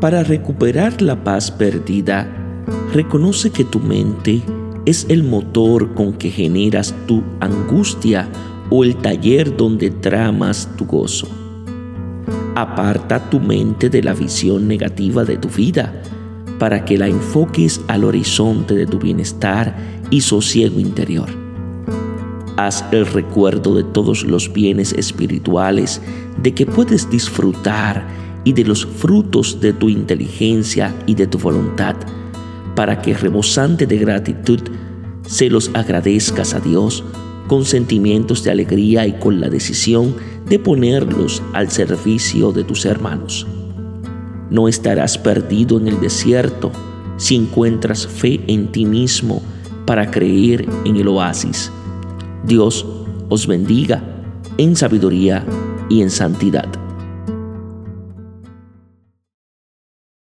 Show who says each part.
Speaker 1: Para recuperar la paz perdida, reconoce que tu mente es el motor con que generas tu angustia o el taller donde tramas tu gozo. Aparta tu mente de la visión negativa de tu vida para que la enfoques al horizonte de tu bienestar y sosiego interior. Haz el recuerdo de todos los bienes espirituales de que puedes disfrutar y de los frutos de tu inteligencia y de tu voluntad, para que rebosante de gratitud se los agradezcas a Dios con sentimientos de alegría y con la decisión de ponerlos al servicio de tus hermanos. No estarás perdido en el desierto si encuentras fe en ti mismo para creer en el oasis. Dios os bendiga en sabiduría y en santidad.